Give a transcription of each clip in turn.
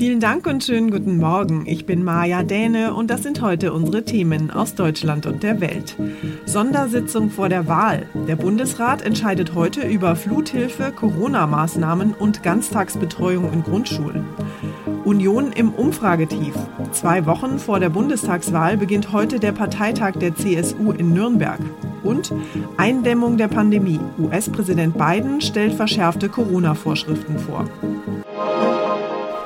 Vielen Dank und schönen guten Morgen. Ich bin Maja Däne und das sind heute unsere Themen aus Deutschland und der Welt. Sondersitzung vor der Wahl. Der Bundesrat entscheidet heute über Fluthilfe, Corona-Maßnahmen und Ganztagsbetreuung in Grundschulen. Union im Umfragetief. Zwei Wochen vor der Bundestagswahl beginnt heute der Parteitag der CSU in Nürnberg. Und Eindämmung der Pandemie. US-Präsident Biden stellt verschärfte Corona-Vorschriften vor.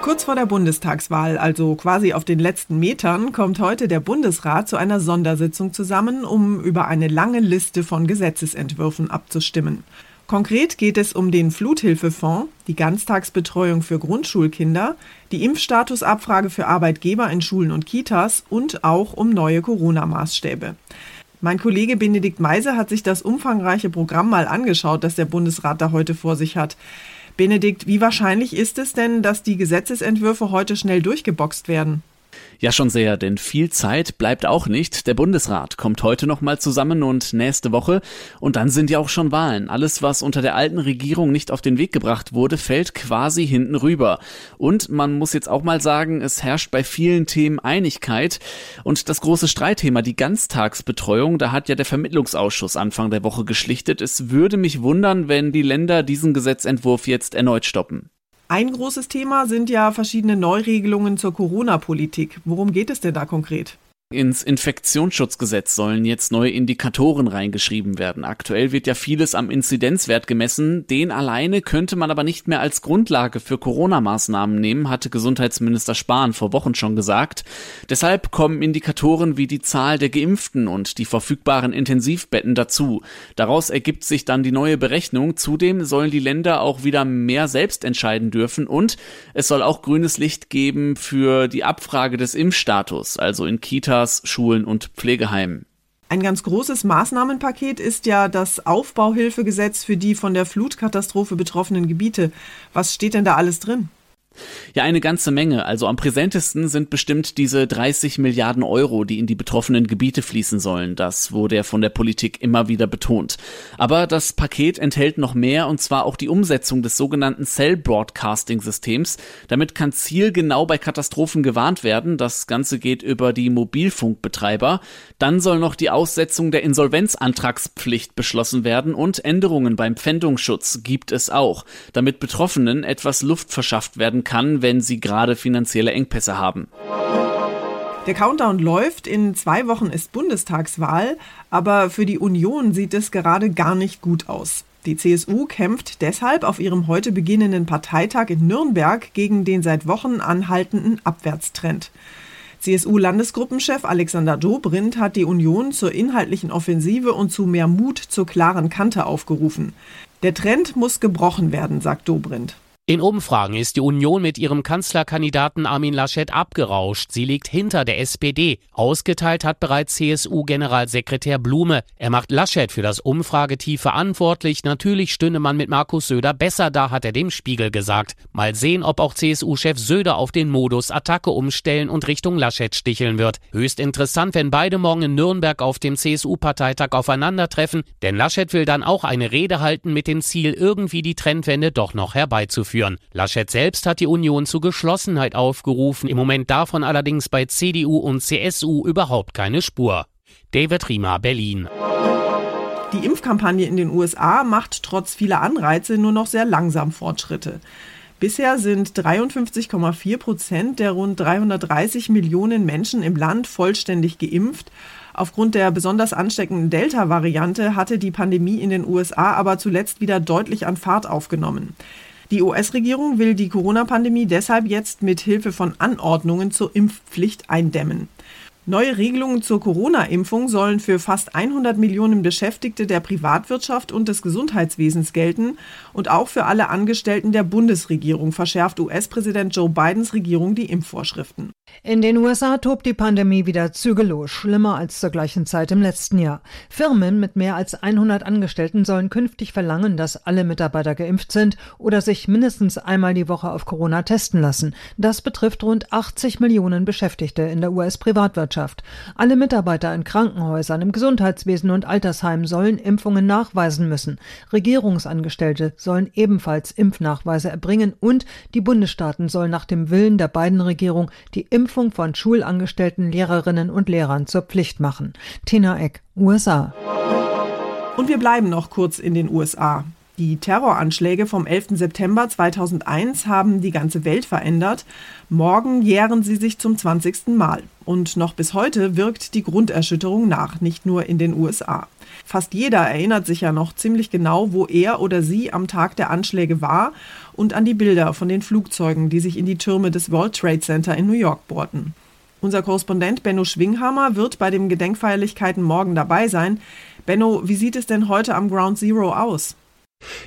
Kurz vor der Bundestagswahl, also quasi auf den letzten Metern, kommt heute der Bundesrat zu einer Sondersitzung zusammen, um über eine lange Liste von Gesetzesentwürfen abzustimmen. Konkret geht es um den Fluthilfefonds, die Ganztagsbetreuung für Grundschulkinder, die Impfstatusabfrage für Arbeitgeber in Schulen und Kitas und auch um neue Corona-Maßstäbe. Mein Kollege Benedikt Meise hat sich das umfangreiche Programm mal angeschaut, das der Bundesrat da heute vor sich hat. Benedikt, wie wahrscheinlich ist es denn, dass die Gesetzesentwürfe heute schnell durchgeboxt werden? Ja, schon sehr, denn viel Zeit bleibt auch nicht. Der Bundesrat kommt heute nochmal zusammen und nächste Woche. Und dann sind ja auch schon Wahlen. Alles, was unter der alten Regierung nicht auf den Weg gebracht wurde, fällt quasi hinten rüber. Und man muss jetzt auch mal sagen, es herrscht bei vielen Themen Einigkeit. Und das große Streitthema, die Ganztagsbetreuung, da hat ja der Vermittlungsausschuss Anfang der Woche geschlichtet. Es würde mich wundern, wenn die Länder diesen Gesetzentwurf jetzt erneut stoppen. Ein großes Thema sind ja verschiedene Neuregelungen zur Corona-Politik. Worum geht es denn da konkret? Ins Infektionsschutzgesetz sollen jetzt neue Indikatoren reingeschrieben werden. Aktuell wird ja vieles am Inzidenzwert gemessen. Den alleine könnte man aber nicht mehr als Grundlage für Corona-Maßnahmen nehmen, hatte Gesundheitsminister Spahn vor Wochen schon gesagt. Deshalb kommen Indikatoren wie die Zahl der Geimpften und die verfügbaren Intensivbetten dazu. Daraus ergibt sich dann die neue Berechnung. Zudem sollen die Länder auch wieder mehr selbst entscheiden dürfen und es soll auch grünes Licht geben für die Abfrage des Impfstatus, also in Kitas Kitas, Schulen und Pflegeheimen. Ein ganz großes Maßnahmenpaket ist ja das Aufbauhilfegesetz für die von der Flutkatastrophe betroffenen Gebiete. Was steht denn da alles drin? Ja, eine ganze Menge. Also am präsentesten sind bestimmt diese 30 Milliarden Euro, die in die betroffenen Gebiete fließen sollen. Das wurde ja von der Politik immer wieder betont. Aber das Paket enthält noch mehr und zwar auch die Umsetzung des sogenannten Cell Broadcasting Systems. Damit kann zielgenau bei Katastrophen gewarnt werden. Das Ganze geht über die Mobilfunkbetreiber. Dann soll noch die Aussetzung der Insolvenzantragspflicht beschlossen werden und Änderungen beim Pfändungsschutz gibt es auch, damit Betroffenen etwas Luft verschafft werden kann, wenn sie gerade finanzielle Engpässe haben. Der Countdown läuft, in zwei Wochen ist Bundestagswahl, aber für die Union sieht es gerade gar nicht gut aus. Die CSU kämpft deshalb auf ihrem heute beginnenden Parteitag in Nürnberg gegen den seit Wochen anhaltenden Abwärtstrend. CSU-Landesgruppenchef Alexander Dobrindt hat die Union zur inhaltlichen Offensive und zu mehr Mut zur klaren Kante aufgerufen. Der Trend muss gebrochen werden, sagt Dobrindt. In Umfragen ist die Union mit ihrem Kanzlerkandidaten Armin Laschet abgerauscht. Sie liegt hinter der SPD. Ausgeteilt hat bereits CSU-Generalsekretär Blume. Er macht Laschet für das Umfragetief verantwortlich. Natürlich stünde man mit Markus Söder besser da, hat er dem Spiegel gesagt. Mal sehen, ob auch CSU-Chef Söder auf den Modus Attacke umstellen und Richtung Laschet sticheln wird. Höchst interessant, wenn beide morgen in Nürnberg auf dem CSU-Parteitag aufeinandertreffen, denn Laschet will dann auch eine Rede halten mit dem Ziel, irgendwie die Trendwende doch noch herbeizuführen führen. Laschet selbst hat die Union zu Geschlossenheit aufgerufen, im Moment davon allerdings bei CDU und CSU überhaupt keine Spur. David Riemer, Berlin. Die Impfkampagne in den USA macht trotz vieler Anreize nur noch sehr langsam Fortschritte. Bisher sind 53,4 Prozent der rund 330 Millionen Menschen im Land vollständig geimpft. Aufgrund der besonders ansteckenden Delta-Variante hatte die Pandemie in den USA aber zuletzt wieder deutlich an Fahrt aufgenommen. Die US-Regierung will die Corona-Pandemie deshalb jetzt mit Hilfe von Anordnungen zur Impfpflicht eindämmen. Neue Regelungen zur Corona-Impfung sollen für fast 100 Millionen Beschäftigte der Privatwirtschaft und des Gesundheitswesens gelten und auch für alle Angestellten der Bundesregierung verschärft US-Präsident Joe Bidens Regierung die Impfvorschriften. In den USA tobt die Pandemie wieder zügellos, schlimmer als zur gleichen Zeit im letzten Jahr. Firmen mit mehr als 100 Angestellten sollen künftig verlangen, dass alle Mitarbeiter geimpft sind oder sich mindestens einmal die Woche auf Corona testen lassen. Das betrifft rund 80 Millionen Beschäftigte in der US-Privatwirtschaft. Alle Mitarbeiter in Krankenhäusern, im Gesundheitswesen und Altersheimen sollen Impfungen nachweisen müssen. Regierungsangestellte sollen ebenfalls Impfnachweise erbringen und die Bundesstaaten sollen nach dem Willen der beiden Regierung die Impfung Impfung von Schulangestellten, Lehrerinnen und Lehrern zur Pflicht machen. Tina Eck, USA. Und wir bleiben noch kurz in den USA. Die Terroranschläge vom 11. September 2001 haben die ganze Welt verändert. Morgen jähren sie sich zum 20. Mal. Und noch bis heute wirkt die Grunderschütterung nach, nicht nur in den USA. Fast jeder erinnert sich ja noch ziemlich genau, wo er oder sie am Tag der Anschläge war und an die Bilder von den Flugzeugen, die sich in die Türme des World Trade Center in New York bohrten. Unser Korrespondent Benno Schwinghammer wird bei den Gedenkfeierlichkeiten morgen dabei sein. Benno, wie sieht es denn heute am Ground Zero aus?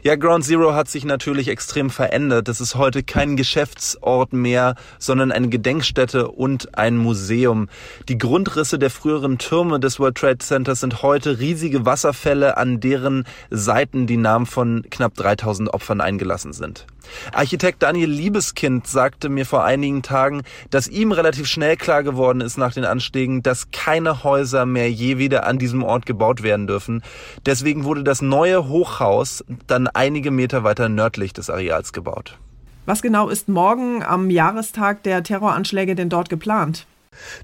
Ja, Ground Zero hat sich natürlich extrem verändert. Das ist heute kein Geschäftsort mehr, sondern eine Gedenkstätte und ein Museum. Die Grundrisse der früheren Türme des World Trade Centers sind heute riesige Wasserfälle, an deren Seiten die Namen von knapp 3000 Opfern eingelassen sind. Architekt Daniel Liebeskind sagte mir vor einigen Tagen, dass ihm relativ schnell klar geworden ist nach den Anschlägen, dass keine Häuser mehr je wieder an diesem Ort gebaut werden dürfen. Deswegen wurde das neue Hochhaus dann einige Meter weiter nördlich des Areals gebaut. Was genau ist morgen am Jahrestag der Terroranschläge denn dort geplant?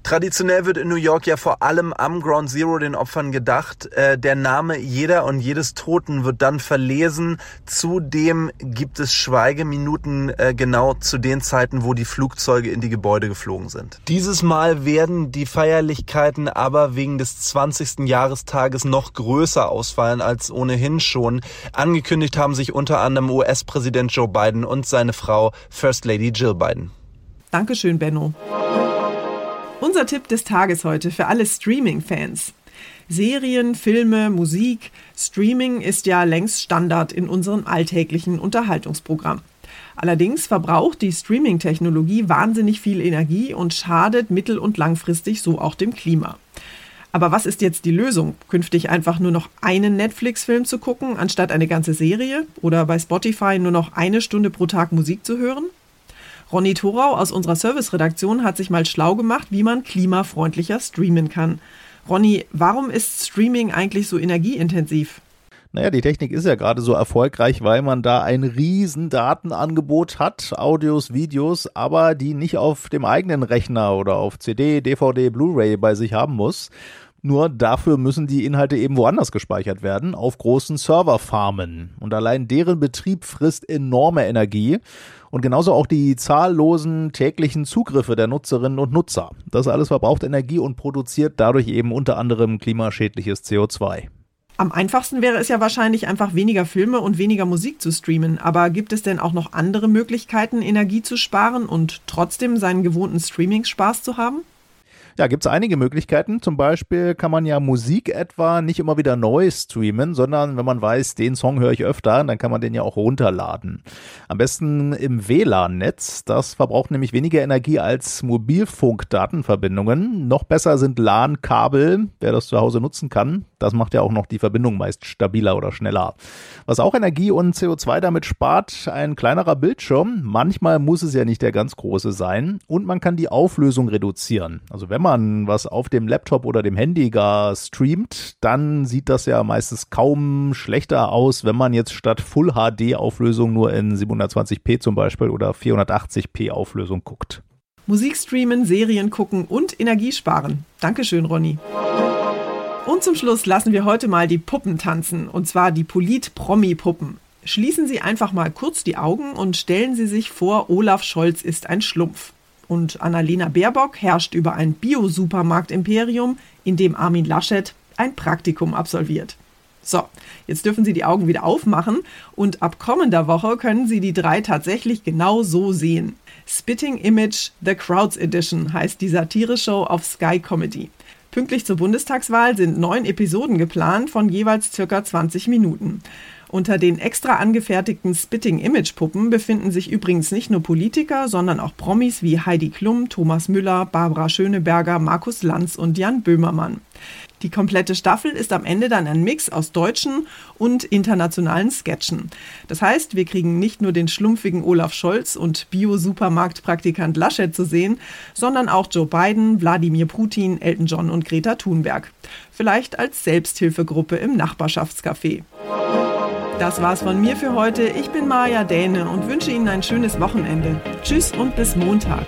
Traditionell wird in New York ja vor allem am Ground Zero den Opfern gedacht. Äh, der Name jeder und jedes Toten wird dann verlesen. Zudem gibt es Schweigeminuten äh, genau zu den Zeiten, wo die Flugzeuge in die Gebäude geflogen sind. Dieses Mal werden die Feierlichkeiten aber wegen des 20. Jahrestages noch größer ausfallen als ohnehin schon. Angekündigt haben sich unter anderem US-Präsident Joe Biden und seine Frau First Lady Jill Biden. Dankeschön, Benno. Unser Tipp des Tages heute für alle Streaming-Fans. Serien, Filme, Musik, Streaming ist ja längst Standard in unserem alltäglichen Unterhaltungsprogramm. Allerdings verbraucht die Streaming-Technologie wahnsinnig viel Energie und schadet mittel- und langfristig so auch dem Klima. Aber was ist jetzt die Lösung? Künftig einfach nur noch einen Netflix-Film zu gucken, anstatt eine ganze Serie? Oder bei Spotify nur noch eine Stunde pro Tag Musik zu hören? Ronny Thorau aus unserer Serviceredaktion hat sich mal schlau gemacht, wie man klimafreundlicher streamen kann. Ronny, warum ist Streaming eigentlich so energieintensiv? Naja, die Technik ist ja gerade so erfolgreich, weil man da ein riesen Datenangebot hat, Audios, Videos, aber die nicht auf dem eigenen Rechner oder auf CD, DVD, Blu-ray bei sich haben muss. Nur dafür müssen die Inhalte eben woanders gespeichert werden, auf großen Serverfarmen. Und allein deren Betrieb frisst enorme Energie und genauso auch die zahllosen täglichen Zugriffe der Nutzerinnen und Nutzer. Das alles verbraucht Energie und produziert dadurch eben unter anderem klimaschädliches CO2. Am einfachsten wäre es ja wahrscheinlich einfach weniger Filme und weniger Musik zu streamen. Aber gibt es denn auch noch andere Möglichkeiten, Energie zu sparen und trotzdem seinen gewohnten Streaming-Spaß zu haben? Ja, gibt es einige Möglichkeiten. Zum Beispiel kann man ja Musik etwa nicht immer wieder neu streamen, sondern wenn man weiß, den Song höre ich öfter, dann kann man den ja auch runterladen. Am besten im WLAN-Netz. Das verbraucht nämlich weniger Energie als Mobilfunkdatenverbindungen. Noch besser sind LAN-Kabel, wer das zu Hause nutzen kann. Das macht ja auch noch die Verbindung meist stabiler oder schneller. Was auch Energie und CO2 damit spart, ein kleinerer Bildschirm. Manchmal muss es ja nicht der ganz große sein. Und man kann die Auflösung reduzieren. Also wenn man was auf dem Laptop oder dem Handy gar streamt, dann sieht das ja meistens kaum schlechter aus, wenn man jetzt statt Full HD Auflösung nur in 720p zum Beispiel oder 480p Auflösung guckt. Musik streamen, Serien gucken und Energie sparen. Dankeschön, Ronny. Und zum Schluss lassen wir heute mal die Puppen tanzen, und zwar die Polit-Promi-Puppen. Schließen Sie einfach mal kurz die Augen und stellen Sie sich vor, Olaf Scholz ist ein Schlumpf und Annalena Baerbock herrscht über ein Bio-Supermarkt-Imperium, in dem Armin Laschet ein Praktikum absolviert. So, jetzt dürfen Sie die Augen wieder aufmachen und ab kommender Woche können Sie die drei tatsächlich genau so sehen. Spitting Image The Crowds Edition heißt die Satire-Show auf Sky Comedy. Pünktlich zur Bundestagswahl sind neun Episoden geplant von jeweils circa 20 Minuten. Unter den extra angefertigten Spitting-Image-Puppen befinden sich übrigens nicht nur Politiker, sondern auch Promis wie Heidi Klum, Thomas Müller, Barbara Schöneberger, Markus Lanz und Jan Böhmermann. Die komplette Staffel ist am Ende dann ein Mix aus deutschen und internationalen Sketchen. Das heißt, wir kriegen nicht nur den schlumpfigen Olaf Scholz und Bio-Supermarktpraktikant Laschet zu sehen, sondern auch Joe Biden, Wladimir Putin, Elton John und Greta Thunberg. Vielleicht als Selbsthilfegruppe im Nachbarschaftscafé. Das war's von mir für heute. Ich bin Maja Däne und wünsche Ihnen ein schönes Wochenende. Tschüss und bis Montag.